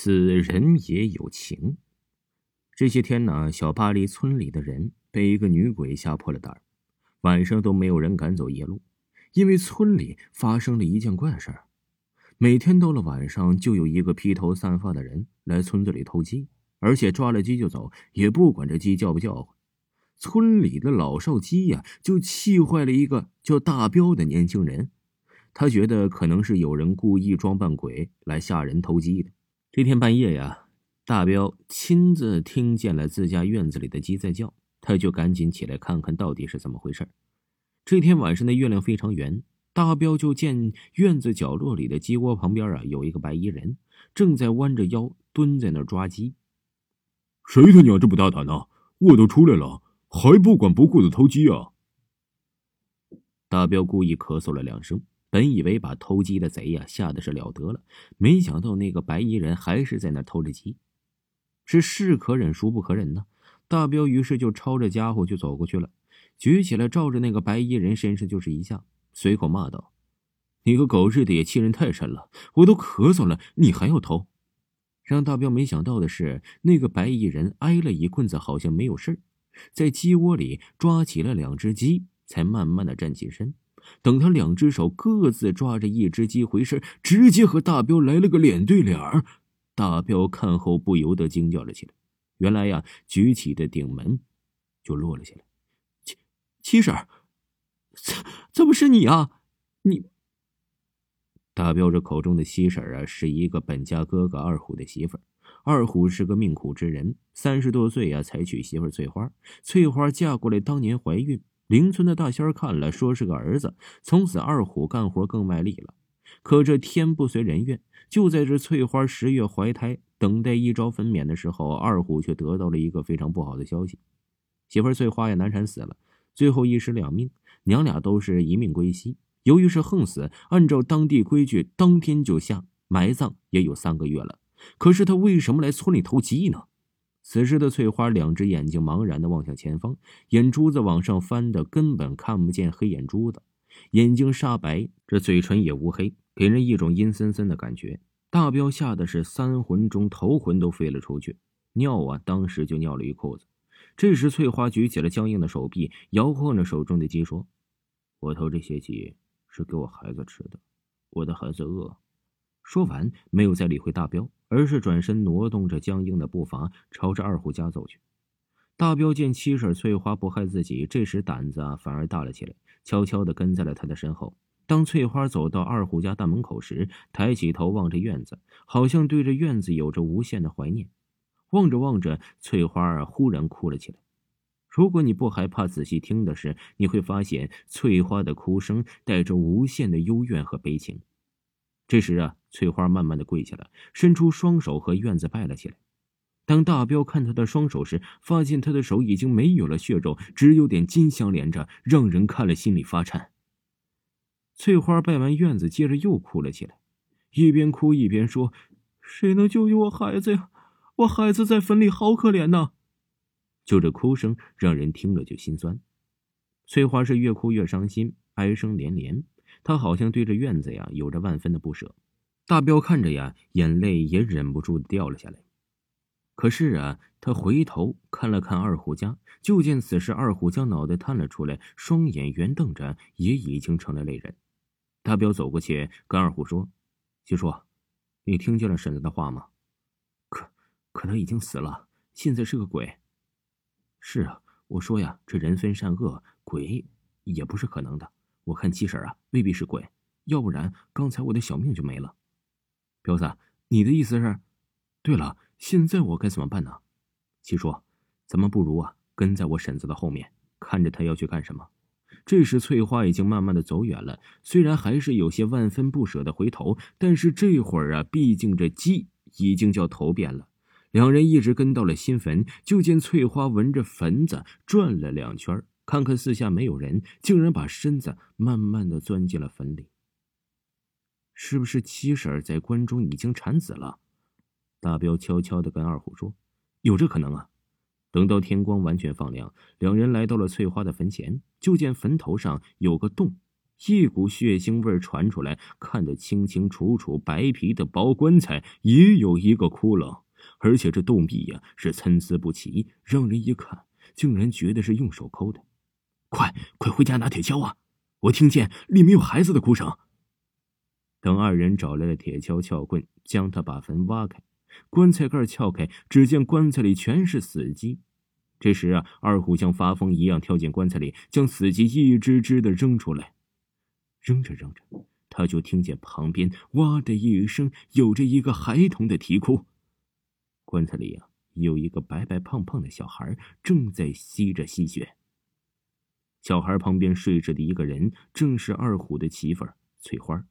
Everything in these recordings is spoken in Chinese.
此人也有情。这些天呢，小巴黎村里的人被一个女鬼吓破了胆儿，晚上都没有人敢走夜路，因为村里发生了一件怪事儿。每天到了晚上，就有一个披头散发的人来村子里偷鸡，而且抓了鸡就走，也不管这鸡叫不叫唤。村里的老少鸡呀，就气坏了一个叫大彪的年轻人，他觉得可能是有人故意装扮鬼来吓人偷鸡的。这天半夜呀，大彪亲自听见了自家院子里的鸡在叫，他就赶紧起来看看到底是怎么回事。这天晚上的月亮非常圆，大彪就见院子角落里的鸡窝旁边啊有一个白衣人，正在弯着腰蹲在那儿抓鸡。谁他娘这么大胆呢？我都出来了，还不管不顾的偷鸡啊！大彪故意咳嗽了两声。本以为把偷鸡的贼呀吓得是了得了，没想到那个白衣人还是在那偷着鸡，是是可忍孰不可忍呢？大彪于是就抄着家伙就走过去了，举起来照着那个白衣人身上就是一下，随口骂道：“你个狗日的也欺人太甚了！我都咳嗽了，你还要偷？”让大彪没想到的是，那个白衣人挨了一棍子，好像没有事在鸡窝里抓起了两只鸡，才慢慢的站起身。等他两只手各自抓着一只鸡回身，直接和大彪来了个脸对脸儿。大彪看后不由得惊叫了起来。原来呀，举起的顶门就落了下来。七七婶，怎怎么是你啊？你大彪这口中的七婶啊，是一个本家哥哥二虎的媳妇儿。二虎是个命苦之人，三十多岁呀才娶媳妇翠花。翠花嫁过来当年怀孕。邻村的大仙儿看了，说是个儿子。从此，二虎干活更卖力了。可这天不随人愿，就在这翠花十月怀胎，等待一朝分娩的时候，二虎却得到了一个非常不好的消息：媳妇翠花也难产死了，最后一尸两命，娘俩都是一命归西。由于是横死，按照当地规矩，当天就下埋葬，也有三个月了。可是他为什么来村里偷鸡呢？此时的翠花，两只眼睛茫然的望向前方，眼珠子往上翻的，根本看不见黑眼珠子，眼睛煞白，这嘴唇也乌黑，给人一种阴森森的感觉。大彪吓得是三魂中头魂都飞了出去，尿啊，当时就尿了一裤子。这时，翠花举起了僵硬的手臂，摇晃着手中的鸡，说：“我偷这些鸡是给我孩子吃的，我的孩子饿。”说完，没有再理会大彪，而是转身挪动着僵硬的步伐，朝着二虎家走去。大彪见七婶翠花不害自己，这时胆子啊反而大了起来，悄悄地跟在了他的身后。当翠花走到二虎家大门口时，抬起头望着院子，好像对着院子有着无限的怀念。望着望着，翠花忽然哭了起来。如果你不害怕，仔细听的是，你会发现翠花的哭声带着无限的幽怨和悲情。这时啊，翠花慢慢的跪下了，伸出双手和院子拜了起来。当大彪看他的双手时，发现他的手已经没有了血肉，只有点筋相连着，让人看了心里发颤。翠花拜完院子，接着又哭了起来，一边哭一边说：“谁能救救我孩子呀？我孩子在坟里，好可怜呐！”就这哭声，让人听了就心酸。翠花是越哭越伤心，哀声连连。他好像对着院子呀有着万分的不舍，大彪看着呀，眼泪也忍不住掉了下来。可是啊，他回头看了看二虎家，就见此时二虎将脑袋探了出来，双眼圆瞪着，也已经成了泪人。大彪走过去跟二虎说：“七叔，你听见了婶子的话吗？可可他已经死了，现在是个鬼。是啊，我说呀，这人分善恶，鬼也不是可能的。”我看七婶啊，未必是鬼，要不然刚才我的小命就没了。彪子，你的意思是？对了，现在我该怎么办呢？七叔，咱们不如啊，跟在我婶子的后面，看着她要去干什么。这时，翠花已经慢慢的走远了，虽然还是有些万分不舍的回头，但是这会儿啊，毕竟这鸡已经叫头遍了，两人一直跟到了新坟，就见翠花闻着坟子转了两圈，看看四下没有人，竟然把身子慢慢的钻进了坟里。是不是七婶在关中已经产子了？大彪悄悄的跟二虎说：“有这可能啊。”等到天光完全放亮，两人来到了翠花的坟前，就见坟头上有个洞，一股血腥味传出来，看得清清楚楚。白皮的薄棺材也有一个窟窿，而且这洞壁呀是参差不齐，让人一看竟然觉得是用手抠的。快快回家拿铁锹啊！我听见里面有孩子的哭声。等二人找来了铁锹、撬棍，将他把坟挖开。棺材盖撬开，只见棺材里全是死鸡。这时啊，二虎像发疯一样跳进棺材里，将死鸡一只只的扔出来。扔着扔着，他就听见旁边“哇”的一声，有着一个孩童的啼哭。棺材里啊，有一个白白胖胖的小孩，正在吸着吸血。小孩旁边睡着的一个人，正是二虎的媳妇儿翠花。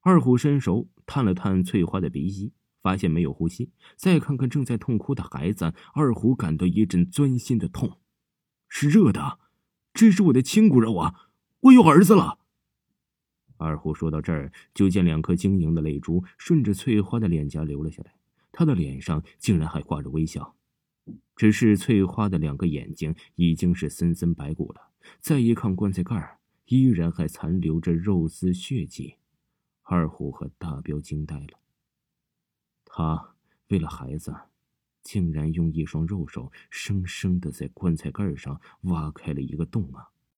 二虎伸手探了探翠花的鼻息。发现没有呼吸，再看看正在痛哭的孩子，二虎感到一阵钻心的痛，是热的，这是我的亲骨肉啊！我有儿子了。二虎说到这儿，就见两颗晶莹的泪珠顺着翠花的脸颊流了下来，他的脸上竟然还挂着微笑。只是翠花的两个眼睛已经是森森白骨了，再一看棺材盖依然还残留着肉丝血迹，二虎和大彪惊呆了。他为了孩子，竟然用一双肉手生生的在棺材盖上挖开了一个洞啊！